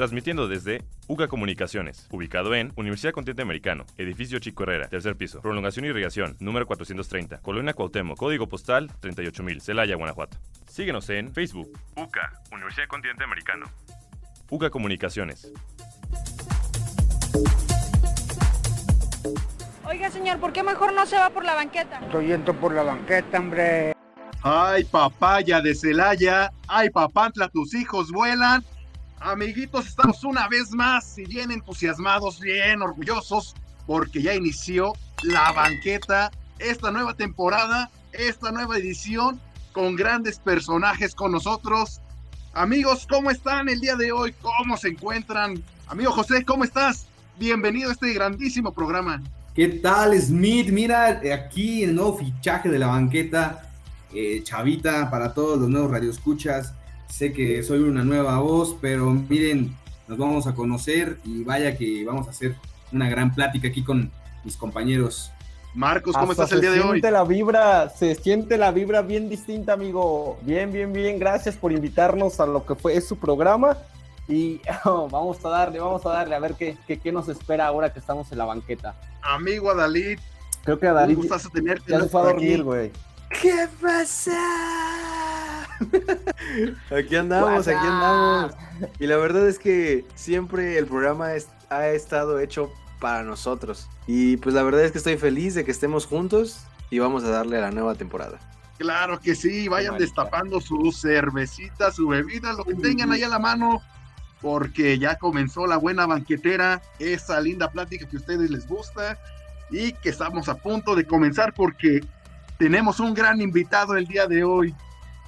Transmitiendo desde UCA Comunicaciones, ubicado en Universidad Continente Americano, edificio Chico Herrera, tercer piso, prolongación y irrigación, número 430, Colonia Cuauhtémoc, código postal 38000, Celaya, Guanajuato. Síguenos en Facebook, UCA, Universidad Continente Americano. UCA Comunicaciones. Oiga, señor, ¿por qué mejor no se va por la banqueta? Estoy yendo por la banqueta, hombre. Ay, papaya de Celaya. Ay, papantla, tus hijos vuelan. Amiguitos, estamos una vez más y bien entusiasmados, bien orgullosos, porque ya inició la banqueta, esta nueva temporada, esta nueva edición, con grandes personajes con nosotros. Amigos, ¿cómo están el día de hoy? ¿Cómo se encuentran? Amigo José, ¿cómo estás? Bienvenido a este grandísimo programa. ¿Qué tal, Smith? Mira, aquí el nuevo fichaje de la banqueta, eh, Chavita, para todos los nuevos radioescuchas. Sé que soy una nueva voz, pero miren, nos vamos a conocer y vaya que vamos a hacer una gran plática aquí con mis compañeros. Marcos, ¿cómo Hasta estás el día de se hoy? siente la vibra, se siente la vibra bien distinta, amigo. Bien, bien, bien. Gracias por invitarnos a lo que fue es su programa. Y oh, vamos a darle, vamos a darle a ver qué, qué, qué nos espera ahora que estamos en la banqueta. Amigo Adalid, Creo que a un David gustazo tenerte ya se fue a dormir, güey. ¿Qué pasa? aquí andamos, aquí andamos. Y la verdad es que siempre el programa es- ha estado hecho para nosotros. Y pues la verdad es que estoy feliz de que estemos juntos y vamos a darle a la nueva temporada. Claro que sí, vayan destapando su cervecita, su bebida, lo que tengan ahí a la mano, porque ya comenzó la buena banquetera, esa linda plática que a ustedes les gusta y que estamos a punto de comenzar porque tenemos un gran invitado el día de hoy.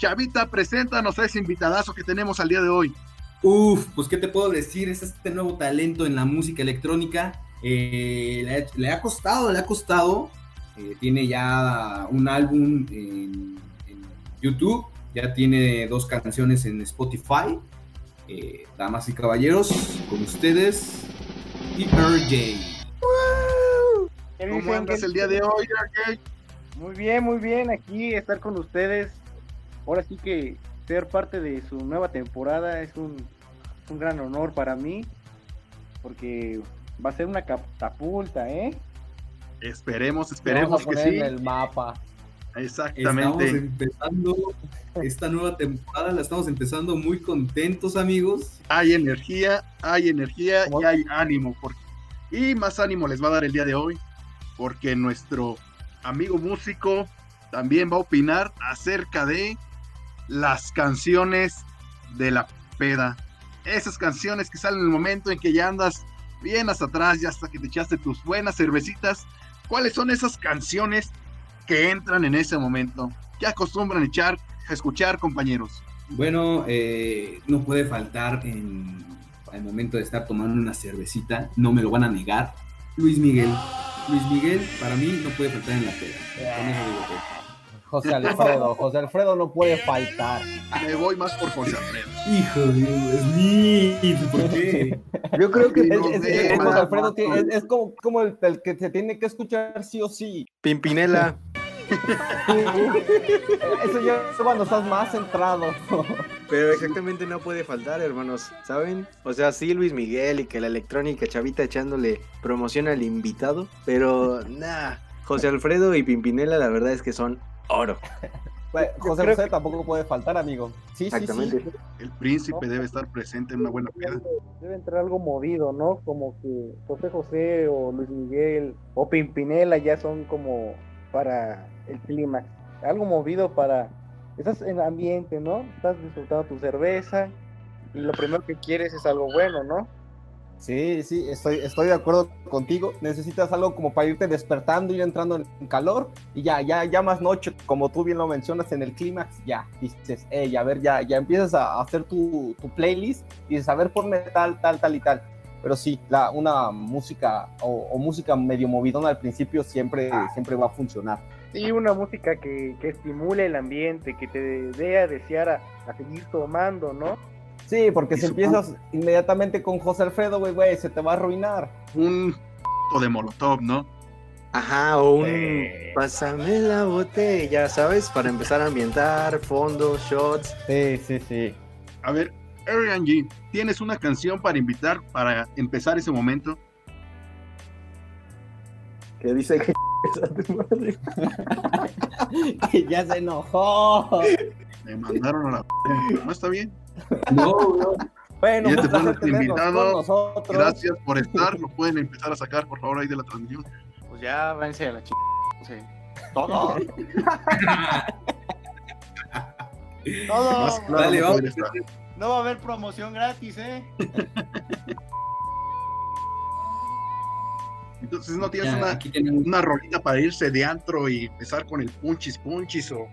Chavita, preséntanos a ese invitadazo que tenemos al día de hoy. Uf, pues qué te puedo decir, es este nuevo talento en la música electrónica. Eh, le, ha, le ha costado, le ha costado. Eh, tiene ya un álbum en, en YouTube, ya tiene dos canciones en Spotify. Eh, damas y caballeros, con ustedes, RJ. ¿Qué ¿Cómo andas ¿Qué el día de hoy, RJ? Muy bien, muy bien. Aquí estar con ustedes. Ahora sí que ser parte de su nueva temporada es un, un gran honor para mí. Porque va a ser una catapulta, ¿eh? Esperemos, esperemos que sí. en el mapa. Estamos Exactamente. empezando esta nueva temporada, la estamos empezando muy contentos, amigos. hay energía, hay energía ¿Cómo? y hay ánimo. por- Y más ánimo les va a dar el día de hoy, porque nuestro amigo músico también va a opinar acerca de las canciones de la peda. Esas canciones que salen en el momento en que ya andas bien hasta atrás, ya hasta que te echaste tus buenas cervecitas. ¿Cuáles son esas canciones que entran en ese momento? ¿Qué acostumbran echar, escuchar, compañeros? Bueno, eh, no puede faltar en el momento de estar tomando una cervecita, no me lo van a negar. Luis Miguel. Luis Miguel, para mí, no puede faltar en la peda. Digo todo. José Alfredo, José Alfredo no puede faltar. Me voy más por José Alfredo. Hijo de Smith, ¿por qué? Yo creo que Sí, Es, no, es- es- José Alfredo tiene- es, es como, como el, el que se tiene que escuchar sí o sí. Pimpinela. Eso ya es cuando estás más centrado. Pero exactamente no puede faltar, hermanos, ¿saben? O sea, sí, Luis Miguel y que la electrónica chavita echándole promoción al invitado, pero nah, José Alfredo y Pimpinela la verdad es que son oro. José José tampoco puede faltar, amigo. Sí, sí, Exactamente. sí. El príncipe debe estar presente en una buena peda. Debe entrar algo movido, ¿no? Como que José José o Luis Miguel o Pimpinela ya son como para el clímax. Algo movido para... Estás en ambiente, ¿no? Estás disfrutando tu cerveza y lo primero que quieres es algo bueno, ¿no? Sí, sí, estoy, estoy de acuerdo contigo. Necesitas algo como para irte despertando, ir entrando en, calor y ya, ya, ya más noche, como tú bien lo mencionas en el clímax, ya dices, hey, a ver, ya, ya empiezas a hacer tu, tu playlist y dices, a ver, ponme tal, tal, tal y tal. Pero sí, la, una música o, o música medio movidona al principio siempre, siempre va a funcionar. Sí, una música que, que estimule el ambiente, que te dé a desear a, a seguir tomando, ¿no? Sí, porque si empiezas inmediatamente con José Alfredo, güey, güey, se te va a arruinar. Un de molotov, ¿no? Ajá, o un pásame la botella, ¿sabes? Para empezar a ambientar, fondos, shots. Sí, sí, sí. A ver, Arian G, ¿tienes una canción para invitar para empezar ese momento? Que dice que Que ya se enojó. Me mandaron a la... ¿No está bien? No, no. Bueno, Ya te pones tenerlos invitado. Gracias por estar. Lo pueden empezar a sacar, por favor, ahí de la transmisión. Pues ya, váyanse a la ch... Sí. Todo. Todo. Dale, no vamos. va a haber promoción gratis, ¿eh? Entonces, ¿no tienes Ya, una, una rolita para irse de antro y empezar con el punchis punchis o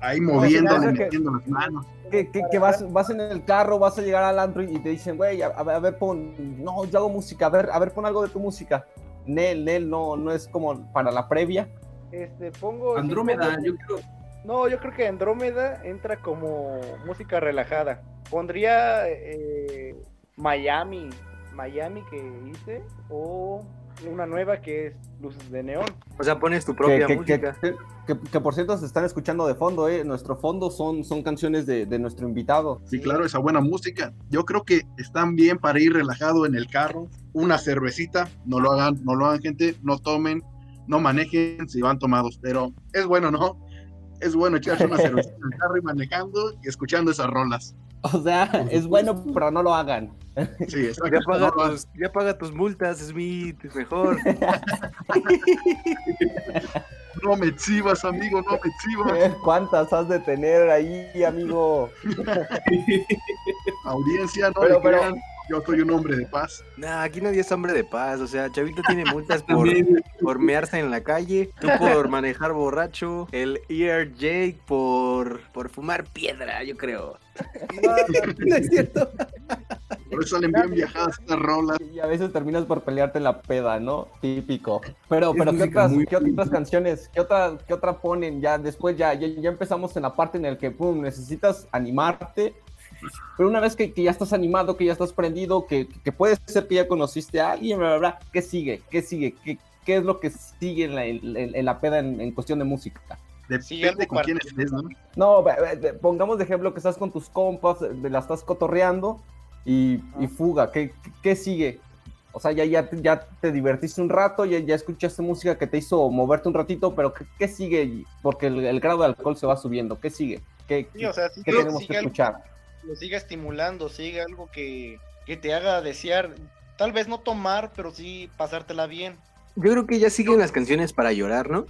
ahí moviéndole, metiendo las manos? que, que- que vas, vas en el carro, vas a llegar al antro y te dicen, güey, a, a ver, a ver, pon, no, yo hago música, a ver, a ver, pon algo de tu música. Nel, Nel, no, no es como para la previa. este pongo Andrómeda, yo creo. No, yo creo que Andrómeda entra como música relajada. Pondría eh, Miami, Miami que hice, o una nueva que es Luces de Neón. O sea, pones tu propia que- música. que- que- que, por cierto se están escuchando de fondo, eh. Nuestro fondo son, son canciones de, de nuestro invitado. Sí, claro, esa buena música. Yo creo que están bien para ir relajado en el carro. Una cervecita, no lo hagan, no lo hagan, gente, no tomen, no manejen si van tomados, pero es bueno, ¿no? Es bueno echarse una cervecita en el carro y manejando y escuchando esas rolas. O sea, es bueno, pero no lo hagan. Sí, exacto. Ya paga, tus, ya paga tus multas, Smith, mejor. No me exhibas, amigo, no me exhibas. Eh, ¿Cuántas has de tener ahí, amigo? Audiencia, no Pero- le pero- crean, yo soy un hombre de paz. Nah, aquí nadie es hombre de paz. O sea, Chavito tiene multas por, por mearse en la calle, tú por manejar borracho, el Ear Jake por, por fumar piedra, yo creo. No es cierto. Por eso salen bien viajadas estas rolas. Y a veces terminas por pelearte en la peda, ¿no? Típico. Pero, Es pero ¿qué otras, qué otras canciones? ¿Qué otra, qué otra ponen? Ya después ya, ya, ya empezamos en la parte en la que pum, necesitas animarte. Pero una vez que, que ya estás animado, que ya estás prendido, que, que puede ser que ya conociste a alguien, bla, bla, bla, ¿qué sigue? ¿Qué sigue? ¿Qué, qué es lo que sigue en la, en- en la peda en, en cuestión de música? Depende con quién estés, ¿no? No, pongamos de ejemplo que estás con tus compas, la estás cotorreando y, y fuga. ¿Qué, qué- sigue? O sea, ya, ya, te- ya te divertiste un rato, ya, ya escuchaste música que te hizo moverte un ratito, pero ¿qué, qué sigue? Porque el, el grado de alcohol se va subiendo. ¿Qué sigue? ¿Qué, Sí, o sea, sí qué que tenemos que siga algo escuchar? lo siga estimulando, siga algo que, que te haga desear, tal vez no tomar, pero sí pasártela bien. Yo creo que ya siguen las canciones para llorar, ¿no?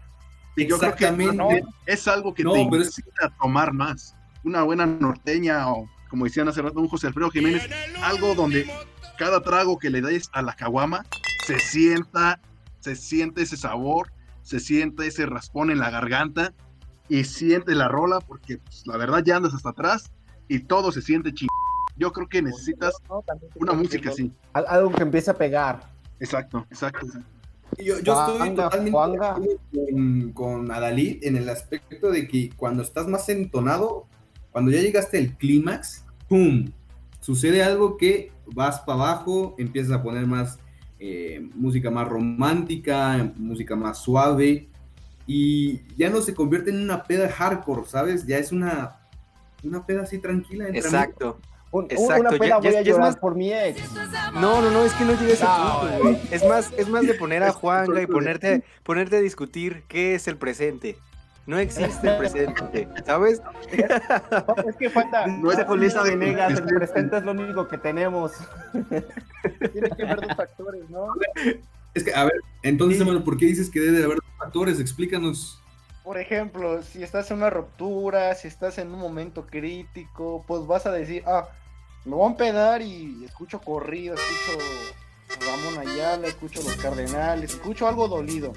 Y yo creo que Exactamente. es algo que No, te es- incita a tomar más. Una buena norteña o, como decían hace rato, un José Alfredo Jiménez, algo donde cada trago que le des a la caguama se sienta, se siente ese sabor, se siente ese raspón en la garganta y siente la rola porque pues, la verdad ya andas hasta atrás y todo se siente ching. Yo creo que necesitas una música así. Al- Algo que empiece a pegar. Exacto, exacto. exacto. Yo, yo estoy Juanga, totalmente Juanga. con, con Adalid en el aspecto de que cuando estás más entonado, cuando ya llegaste al clímax, ¡pum! Sucede algo que vas para abajo, empiezas a poner más eh, música más romántica, música más suave, y ya no se convierte en una peda hardcore, ¿sabes? Ya es una, una peda así tranquila. entre. Exacto. Un- Exacto, Una ya- peda ya- voy a ya es llorar más- por mi ex. No, no, no, es que no llega a ese No, punto, güey. Es más, es más de poner a Juanga y ponerte, ponerte a discutir qué es el presente. No existe el presente, ¿sabes? No, es que falta, No es Venegas, el presente. presente es lo único que tenemos. tiene que ver dos factores, ¿no? Es que, a ver, entonces, hermano, ¿por qué dices que debe de haber dos factores? Explícanos. Por ejemplo, si estás en una ruptura, si estás en un momento crítico, pues vas a decir, ah, me voy a empedar y escucho corrido, escucho Ramón Ayala, escucho Los Cardenales, escucho algo dolido.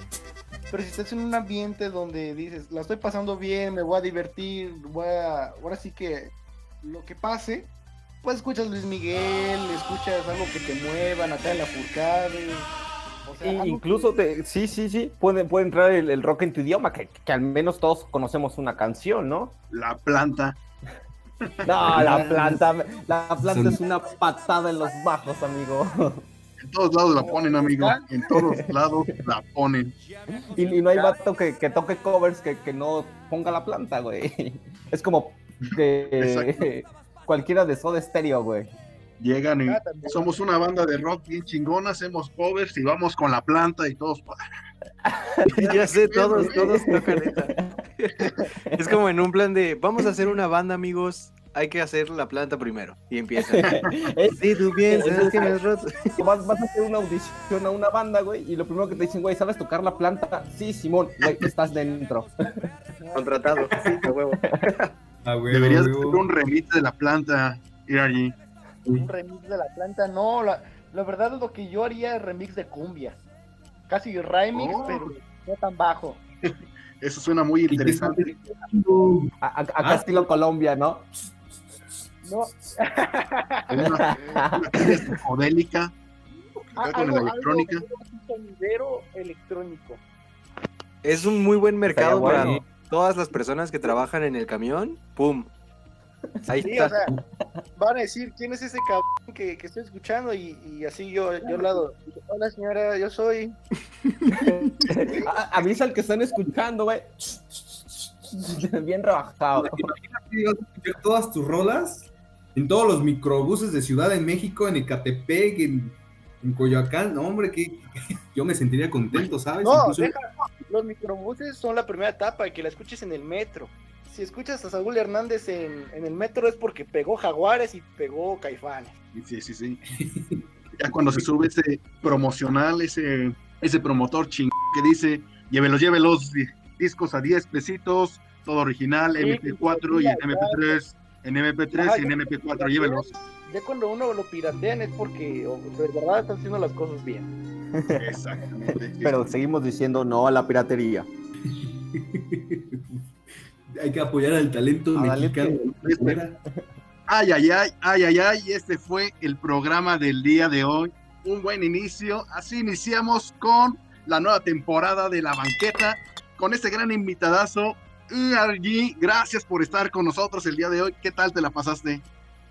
Pero si estás en un ambiente donde dices, la estoy pasando bien, me voy a divertir, voy a, ahora sí que lo que pase, pues escuchas Luis Miguel, escuchas algo que te mueva, Natalia Furcade. O sea, incluso, te- sí, sí, sí, puede, puede entrar el, el rock en tu idioma, que, que al menos todos conocemos una canción, ¿no? La planta. No, la planta, la planta es una patada en los bajos, amigo. En todos lados la ponen, amigo. En todos lados la ponen. Y, y no hay vato que, que toque covers que, que no ponga la planta, güey. Es como que cualquiera de Soda Stereo, güey. Llegan y Ah, somos una banda de rock bien chingona, hacemos covers y vamos con la planta y todos. ya sé, todos, todos tocan esa. Es como en un plan de, vamos a hacer una banda, amigos, hay que hacer la planta primero. Y empieza. Es- Sí, tú piensas es- que me has roto. vas, vas a hacer una audición a una banda, güey, y lo primero que te dicen, güey, ¿sabes tocar la planta? Sí, Simón, güey, estás dentro. Contratado. Sí, a huevo. Ah, güey, Deberías güey, hacer un remix de la planta, ir allí. Un remix de la planta, no, la, la verdad lo que yo haría es remix de cumbia. Casi remix, Oh. pero no tan bajo. Eso suena muy ¿Y qué estás interesante. pensando? A- a- acá Ah. estilo Colombia, ¿no? No, Una, una cumbia psicodélica, a- acá con electrónica. algo sonidero electrónico. Es un muy buen mercado Estaría para bueno. todas las personas que trabajan en el camión. ¡Pum! Ahí Sí, está. o sea, van a decir quién es ese cabrón que, que estoy escuchando y, y así yo, yo al lado. Hola señora, yo soy. A- Avisa al que están escuchando, güey. Bien rebajado. Imagínate, vas a escuchar todas tus rolas en todos los microbuses de Ciudad de México, en Ecatepec, en, en Coyoacán. No, hombre, que yo me sentiría contento, ¿sabes? No, Incluso- deja, los microbuses son la primera etapa y que la escuches en el metro. Si escuchas a Saúl Hernández en, en el metro es porque pegó Jaguares y pegó Caifanes. Sí, sí, sí. Ya cuando se sube ese promocional, ese, ese promotor ching que dice, llévelos, llévelos, di- discos a 10 pesitos, todo original, Sí, MP4 y en MP3, en MP3 Ajá, y en ya- MP4, llévelos. Ya cuando uno lo piratean es porque de verdad está haciendo las cosas bien. Exactamente. Pero seguimos diciendo no a la piratería. Hay que apoyar al talento Ah, mexicano. que- Fuera. Ay, ay, ay, ay, ay, ay, este fue el programa del día de hoy. Un buen inicio. Así iniciamos con la nueva temporada de La Banqueta, con este gran invitadazo, ERG. Gracias por estar con nosotros el día de hoy. ¿Qué tal te la pasaste?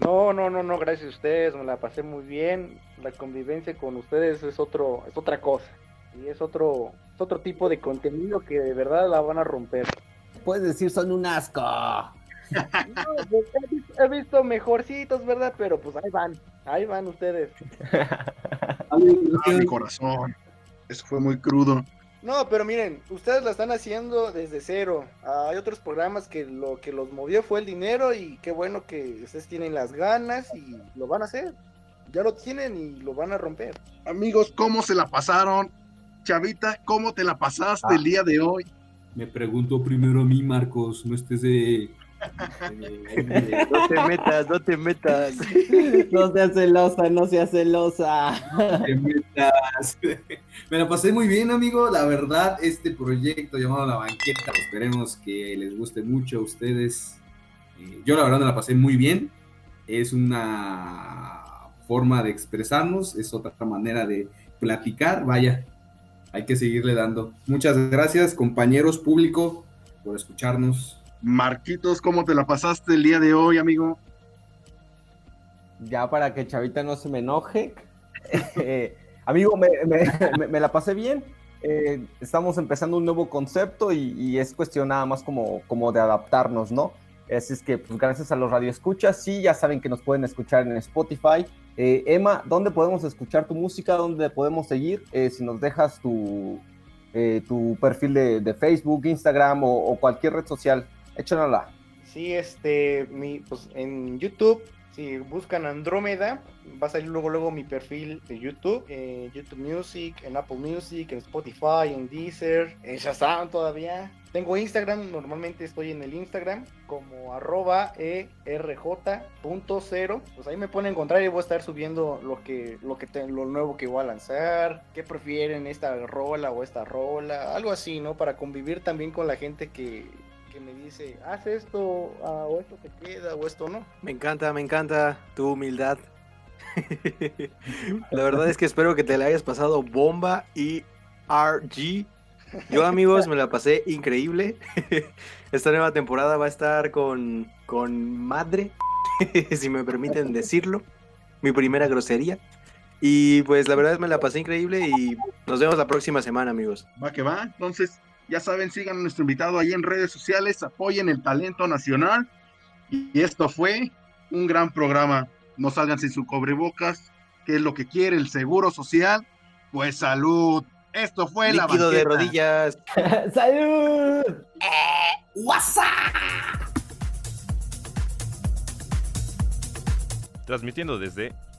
No, no, no, no, gracias a ustedes, me la pasé muy bien. La convivencia con ustedes es otro, es otra cosa. Y es otro, es otro tipo de contenido que de verdad la van a romper. Puedes decir son un asco. No, pues, he, visto, he visto mejorcitos, ¿verdad? Pero pues ahí van, ahí van ustedes. Ah, mi corazón. Eso fue muy crudo. No, pero miren, ustedes la están haciendo desde cero. Hay otros programas que lo que los movió fue el dinero y qué bueno que ustedes tienen las ganas y lo van a hacer. Ya lo tienen y lo van a romper. Amigos, ¿cómo se la pasaron? Chavita, ¿cómo te la pasaste Ah. el día de hoy? Me pregunto primero a mí, Marcos, no estés de... No te metas, no te metas. No seas celosa, no seas celosa. de metas. Me la pasé muy bien, amigo. La verdad, este proyecto llamado La Banqueta, esperemos que les guste mucho a ustedes. Eh, yo la verdad me la pasé muy bien. Es una forma de expresarnos, es otra manera de platicar. Vaya, hay que seguirle dando. Muchas gracias, compañeros, público, por escucharnos. Marquitos, ¿cómo te la pasaste el día de hoy, amigo? Ya para que Chavita no se me enoje. eh, amigo, me, la pasé bien. Eh, estamos empezando un nuevo concepto y, es cuestión nada más como, como de adaptarnos, ¿no? Así es que, pues gracias a los radioescuchas, sí, ya saben que nos pueden escuchar en Spotify. Eh, Emma, ¿dónde podemos escuchar tu música? ¿Dónde podemos seguir? Eh, si nos dejas tu, tu perfil de, Facebook, Instagram o, o cualquier red social, échanosla. Sí, este, mi, pues en YouTube, si buscan Andrómeda, va a salir luego luego mi perfil de YouTube, en YouTube Music, en Apple Music, en Spotify, en Deezer, en Shazam todavía. Tengo Instagram, normalmente estoy en el Instagram como arroba erj.0. Pues ahí me pueden encontrar y voy a estar subiendo lo que, lo que lo nuevo que voy a lanzar, qué prefieren esta rola o esta rola, algo así, ¿no? Para convivir también con la gente que, que me dice, haz esto, ah, o esto te queda, o esto no. Me encanta, me encanta tu humildad. La verdad es que espero que te la hayas pasado bomba y RG. Yo amigos me la pasé increíble. Esta nueva temporada va a estar con, con madre, si me permiten decirlo. Mi primera grosería. Y pues la verdad me la pasé increíble y nos vemos la próxima semana amigos. Va que va. Entonces, ya saben, sigan a nuestro invitado ahí en redes sociales, apoyen el talento nacional. Y esto fue un gran programa. No salgan sin su cobrebocas, que es lo que quiere el Seguro Social. Pues salud. Esto fue la Líquido de banqueta. rodillas. ¡Salud! Transmitiendo desde